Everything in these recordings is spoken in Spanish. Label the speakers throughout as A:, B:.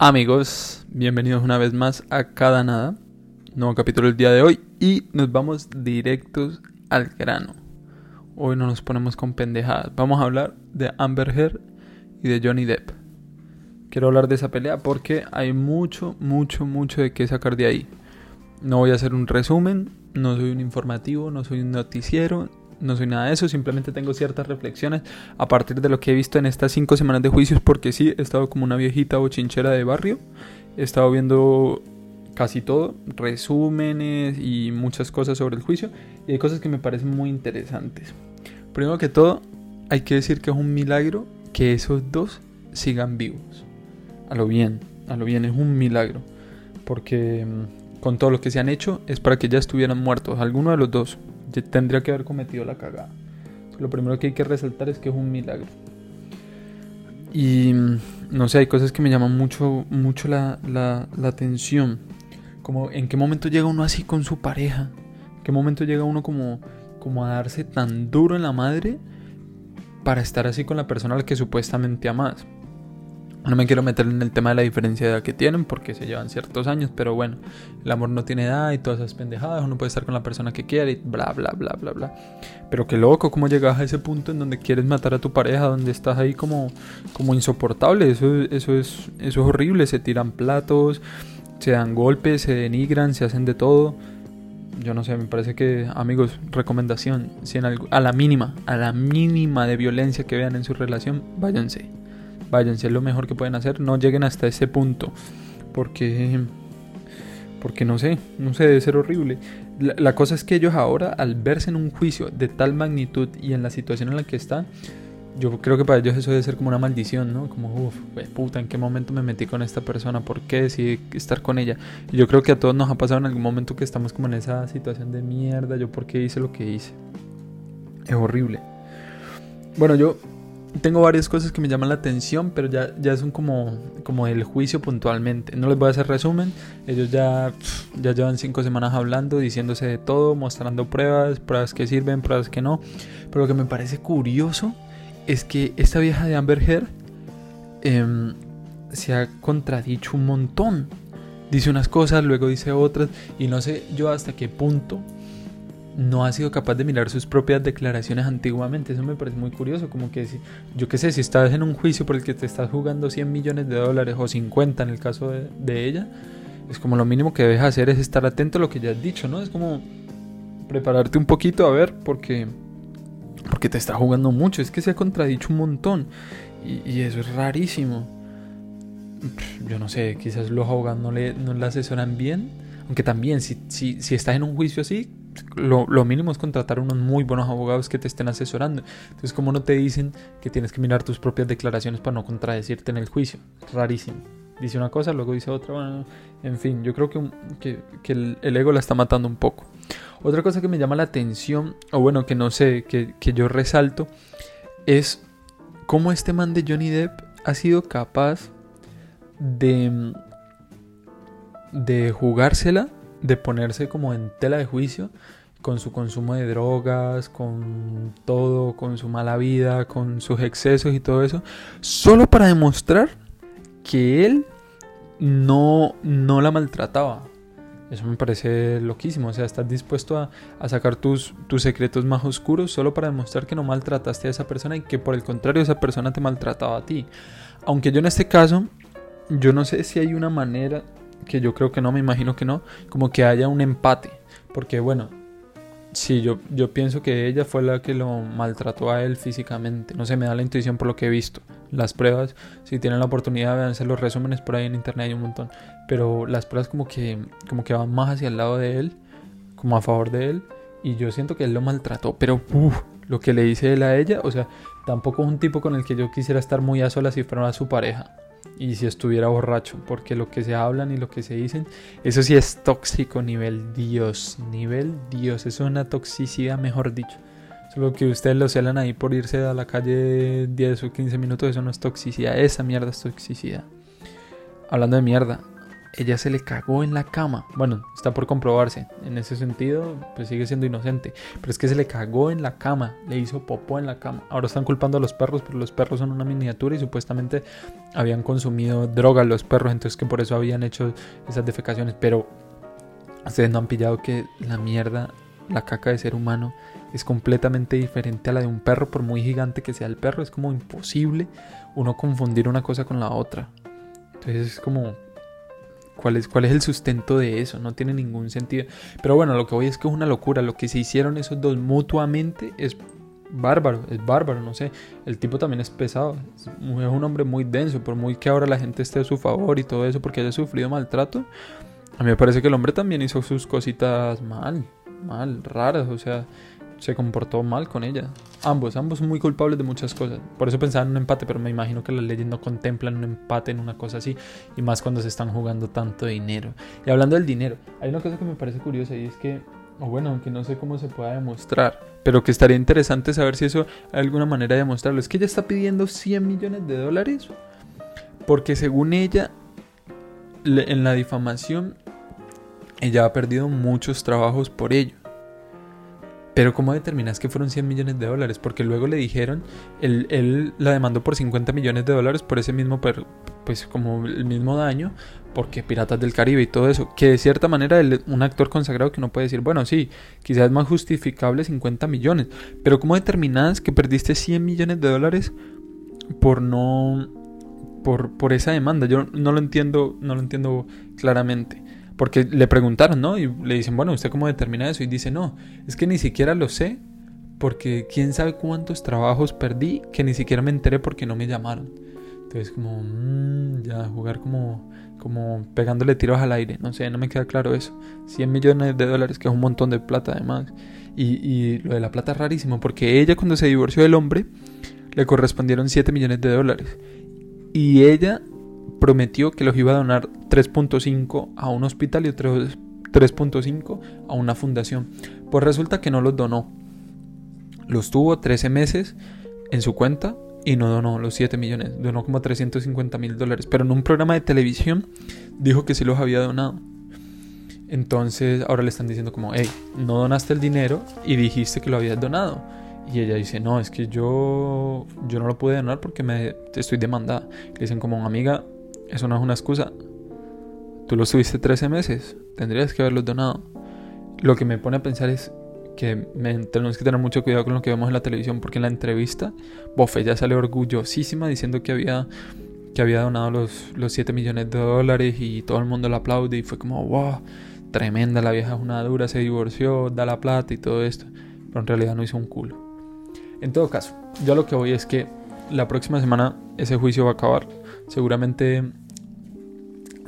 A: Amigos, bienvenidos una vez más a Cada Nada, nuevo capítulo del día de hoy y nos vamos directos al grano. Hoy no nos ponemos con pendejadas, vamos a hablar de Amber Heard y de Johnny Depp. Quiero hablar de esa pelea porque hay mucho, mucho, mucho de qué sacar de ahí. No voy a hacer un resumen, no soy un informativo, no soy un noticiero, no soy nada de eso, simplemente tengo ciertas reflexiones a partir de lo que he visto en estas cinco semanas de juicios, porque sí, he estado como una viejita o chinchera de barrio, he estado viendo casi todo, resúmenes y muchas cosas sobre el juicio, y hay cosas que me parecen muy interesantes. Primero que todo, hay que decir que es un milagro que esos dos sigan vivos. A lo bien, a lo bien, es un milagro, porque mm, con todo lo que se han hecho es para que ya estuvieran muertos, alguno de los dos tendría que haber cometido la cagada. Lo primero que hay que resaltar es que es un milagro. Y no sé, hay cosas que me llaman mucho, mucho la, la, atención. Como en qué momento llega uno así con su pareja. En qué momento llega uno como, como a darse tan duro en la madre para estar así con la persona a la que supuestamente amas. No me quiero meter en el tema de la diferencia de edad que tienen porque se llevan ciertos años, pero bueno, el amor no tiene edad y todas esas pendejadas, uno puede estar con la persona que quiere y bla, bla, bla, bla, bla. Pero qué loco, cómo llegas a ese punto en donde quieres matar a tu pareja, donde estás ahí como, como insoportable, eso, eso, es, eso es horrible, se tiran platos, se dan golpes, se denigran, se hacen de todo. Yo no sé, me parece que, amigos, recomendación, si en a la mínima, a la mínima de violencia que vean en su relación, váyanse váyanse, lo mejor que pueden hacer, no lleguen hasta ese punto, porque, porque no sé, no sé, debe ser horrible. La, cosa es que ellos ahora, al verse en un juicio de tal magnitud y en la situación en la que están, yo creo que para ellos eso debe ser como una maldición, ¿no? Como, uff, puta, ¿en qué momento me metí con esta persona? ¿Por qué decidí estar con ella? Y yo creo que a todos nos ha pasado en algún momento que estamos como en esa situación de mierda, yo por qué hice lo que hice. Es horrible. Bueno, yo tengo varias cosas que me llaman la atención, pero ya, ya son como, como el juicio puntualmente. No les voy a hacer resumen, ellos ya, ya llevan cinco semanas hablando, diciéndose de todo, mostrando pruebas, pruebas que sirven, pruebas que no. Pero lo que me parece curioso es que esta vieja de Amber Heard em, se ha contradicho un montón. Dice unas cosas, luego dice otras, y no sé yo hasta qué punto no ha sido capaz de mirar sus propias declaraciones antiguamente. Eso me parece muy curioso, como que si, yo qué sé, si estás en un juicio por el que te estás jugando 100 millones de dólares o 50 en el caso de, ella, es como lo mínimo que debes hacer es estar atento a lo que ya has dicho, ¿no? Es como prepararte un poquito a ver porque porque te está jugando mucho, es que se ha contradicho un montón y, eso es rarísimo. Yo no sé, quizás los abogados no le, no le asesoran bien, aunque también si, si, si estás en un juicio así, lo, mínimo es contratar unos muy buenos abogados que te estén asesorando. Entonces, como no te dicen que tienes que mirar tus propias declaraciones para no contradecirte en el juicio? Rarísimo. Dice una cosa, luego dice otra. en fin, yo creo que, que, el, ego la está matando un poco. Otra cosa que me llama la atención, o bueno, que no sé, que, que yo resalto, es cómo este man de Johnny Depp ha sido capaz de, de jugársela de ponerse como en tela de juicio con su consumo de drogas, con todo, con su mala vida, con sus excesos y todo eso, solo para demostrar que él no, no la maltrataba. Eso me parece loquísimo, o sea, estás dispuesto a, a sacar tus, tus secretos más oscuros solo para demostrar que no maltrataste a esa persona y que por el contrario esa persona te maltrataba a ti. Aunque yo en este caso, yo no sé si hay una manera que yo creo que no, me imagino que no, como que haya un empate. Porque bueno, sí, yo, yo pienso que ella fue la que lo maltrató a él físicamente. No sé, me da la intuición por lo que he visto. Las pruebas, si tienen la oportunidad, hacer los resúmenes por ahí en internet hay un montón. Pero las pruebas como que, como que van más hacia el lado de él, como a favor de él. Y yo siento que él lo maltrató. Pero lo que le dice él a ella, o sea, tampoco es un tipo con el que yo quisiera estar muy a solas si fuera su pareja y si estuviera borracho, porque lo que se hablan y lo que se dicen, eso sí es tóxico nivel Dios, nivel Dios, eso es una toxicidad, mejor dicho. Solo que ustedes lo celan ahí por irse a la calle 10 o 15 minutos, eso no es toxicidad, esa mierda es toxicidad. Hablando de mierda, ella se le cagó en la cama. Bueno, está por comprobarse. En ese sentido, pues sigue siendo inocente. Pero es que se le cagó en la cama, le hizo popó en la cama. Ahora están culpando a los perros, pero los perros son una miniatura y supuestamente habían consumido droga los perros, entonces que por eso habían hecho esas defecaciones. Pero ustedes no han pillado que la mierda, la caca de ser humano, es completamente diferente a la de un perro, por muy gigante que sea el perro. Es como imposible uno confundir una cosa con la otra. Entonces es como ¿Cuál es, ¿Cuál es el sustento de eso? No tiene ningún sentido. Pero bueno, lo que voy es que es una locura. Lo que se hicieron esos dos mutuamente es bárbaro, es bárbaro, no sé. El tipo también es pesado. Es un hombre muy denso. Por muy que ahora la gente esté a su favor y todo eso porque haya sufrido maltrato. A mí me parece que el hombre también hizo sus cositas mal, mal, raras. O sea, se comportó mal con ella. Ambos, ambos muy culpables de muchas cosas. Por eso pensaba en un empate, pero me imagino que las leyes no contemplan un empate en una cosa así. Y más cuando se están jugando tanto dinero. Y hablando del dinero, hay una cosa que me parece curiosa y es que, o bueno, aunque no sé cómo se pueda demostrar, pero que estaría interesante saber si eso hay alguna manera de demostrarlo. Es que ella está pidiendo 100 millones de dólares porque según ella, en la difamación, ella ha perdido muchos trabajos por ello. Pero ¿cómo determinas que fueron 100 millones de dólares? Porque luego le dijeron, él, la demandó por 50 millones de dólares por ese mismo, pues como el mismo daño, porque Piratas del Caribe y todo eso. Que de cierta manera un actor consagrado que no puede decir, bueno, sí, quizás es más justificable 50 millones. Pero ¿cómo determinas que perdiste 100 millones de dólares por no... Por, por esa demanda? Yo no lo entiendo, no lo entiendo claramente. Porque le preguntaron, ¿no? Y le dicen, bueno, ¿usted cómo determina eso? Y dice, no, es que ni siquiera lo sé, porque quién sabe cuántos trabajos perdí que ni siquiera me enteré porque no me llamaron. Entonces, como, mmm, ya, jugar como, como pegándole tiros al aire, no sé, no me queda claro eso. 100 millones de dólares, que es un montón de plata además. Y, y lo de la plata es rarísimo, porque ella cuando se divorció del hombre, le correspondieron 7 millones de dólares. Y ella prometió que los iba a donar 3.5 a un hospital y otros 3.5 a una fundación. Pues resulta que no los donó. Los tuvo 13 meses en su cuenta y no donó los 7 millones, donó como 350 mil dólares. Pero en un programa de televisión dijo que sí los había donado. Entonces ahora le están diciendo como, hey, no donaste el dinero y dijiste que lo habías donado. Y ella dice, no, es que yo, yo no lo pude donar porque me estoy demandada. Le dicen como, amiga, eso no es una excusa. Tú los tuviste 13 meses, tendrías que haberlos donado. Lo que me pone a pensar es que tenemos que tener mucho cuidado con lo que vemos en la televisión, porque en la entrevista, Bofe ya sale orgullosísima diciendo que había, que había donado los, los 7 millones de dólares y todo el mundo la aplaude y fue como, wow, tremenda, la vieja es una dura, se divorció, da la plata y todo esto, pero en realidad no hizo un culo. En todo caso, yo lo que voy es que la próxima semana ese juicio va a acabar seguramente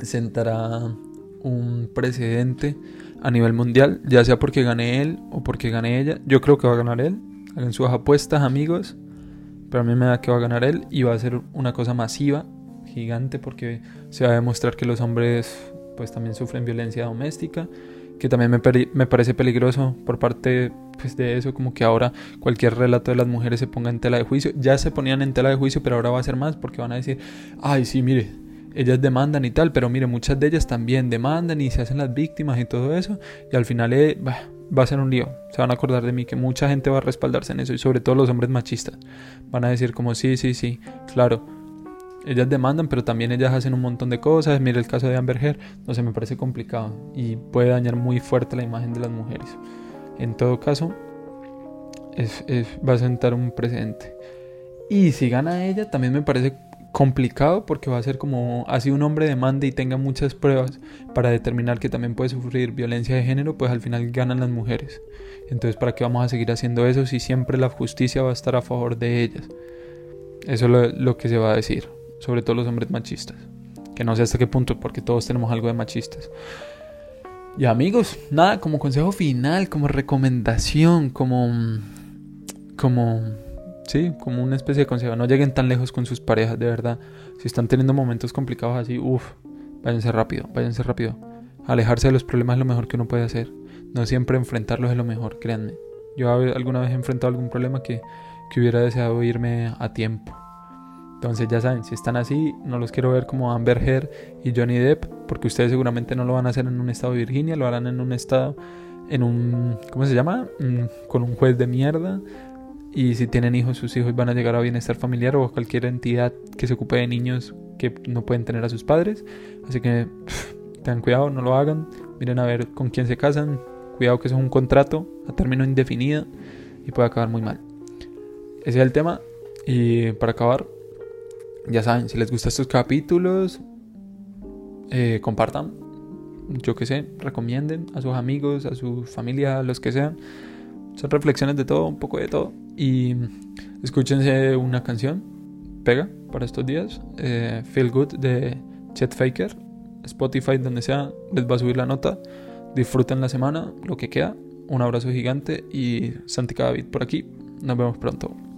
A: sentará un precedente a nivel mundial, ya sea porque gane él o porque gane ella. Yo creo que va a ganar él. Hagan sus apuestas, amigos. Pero a mí me da que va a ganar él y va a ser una cosa masiva, gigante, porque se va a demostrar que los hombres pues también sufren violencia doméstica, que también me, me parece peligroso por parte pues de eso, como que ahora cualquier relato de las mujeres se ponga en tela de juicio. Ya se ponían en tela de juicio, pero ahora va a ser más porque van a decir, ay, sí, mire, ellas demandan y tal, pero mire, muchas de ellas también demandan y se hacen las víctimas y todo eso, y al final eh, va a ser un lío. Se van a acordar de mí que mucha gente va a respaldarse en eso, y sobre todo los hombres machistas. Van a decir como, sí, sí, sí, claro. Ellas demandan, pero también ellas hacen un montón de cosas. Mire el caso de Amber Heard. No sé, me parece complicado y puede dañar muy fuerte la imagen de las mujeres. En todo caso, es, va a sentar un precedente. Y si gana ella, también me parece complicado porque va a ser como así un hombre demande y tenga muchas pruebas para determinar que también puede sufrir violencia de género, pues al final ganan las mujeres. Entonces, ¿para qué vamos a seguir haciendo eso si siempre la justicia va a estar a favor de ellas? Eso es lo que se va a decir, sobre todo los hombres machistas. Que no sé hasta qué punto, porque todos tenemos algo de machistas. Y amigos, nada, como consejo final, como recomendación, como. como. Sí, como una especie de consejo. No lleguen tan lejos con sus parejas, de verdad. Si están teniendo momentos complicados así, uff, váyanse rápido, váyanse rápido. Alejarse de los problemas es lo mejor que uno puede hacer. No siempre enfrentarlos es lo mejor, créanme. Yo alguna vez he enfrentado algún problema que, que hubiera deseado irme a tiempo. Entonces ya saben, si están así, no los quiero ver como Amber Heard y Johnny Depp, porque ustedes seguramente no lo van a hacer en un estado de Virginia, lo harán en un estado, en un, ¿cómo se llama? Mm, con un juez de mierda. Y si tienen hijos, sus hijos van a llegar a bienestar familiar o a cualquier entidad que se ocupe de niños que no pueden tener a sus padres. Así que tengan cuidado, no lo hagan. Miren a ver con quién se casan. Cuidado que eso es un contrato a término indefinido y puede acabar muy mal. Ese es el tema. Y para acabar, ya saben, si les gustan estos capítulos, eh, compartan. Yo que sé, recomienden a sus amigos, a su familia, a los que sean. Son reflexiones de todo, un poco de todo. Y escúchense una canción, pega para estos días. Eh, Feel Good de Chet Faker. Spotify, donde sea, les va a subir la nota. Disfruten la semana, lo que queda. Un abrazo gigante y Santi David por aquí. Nos vemos pronto.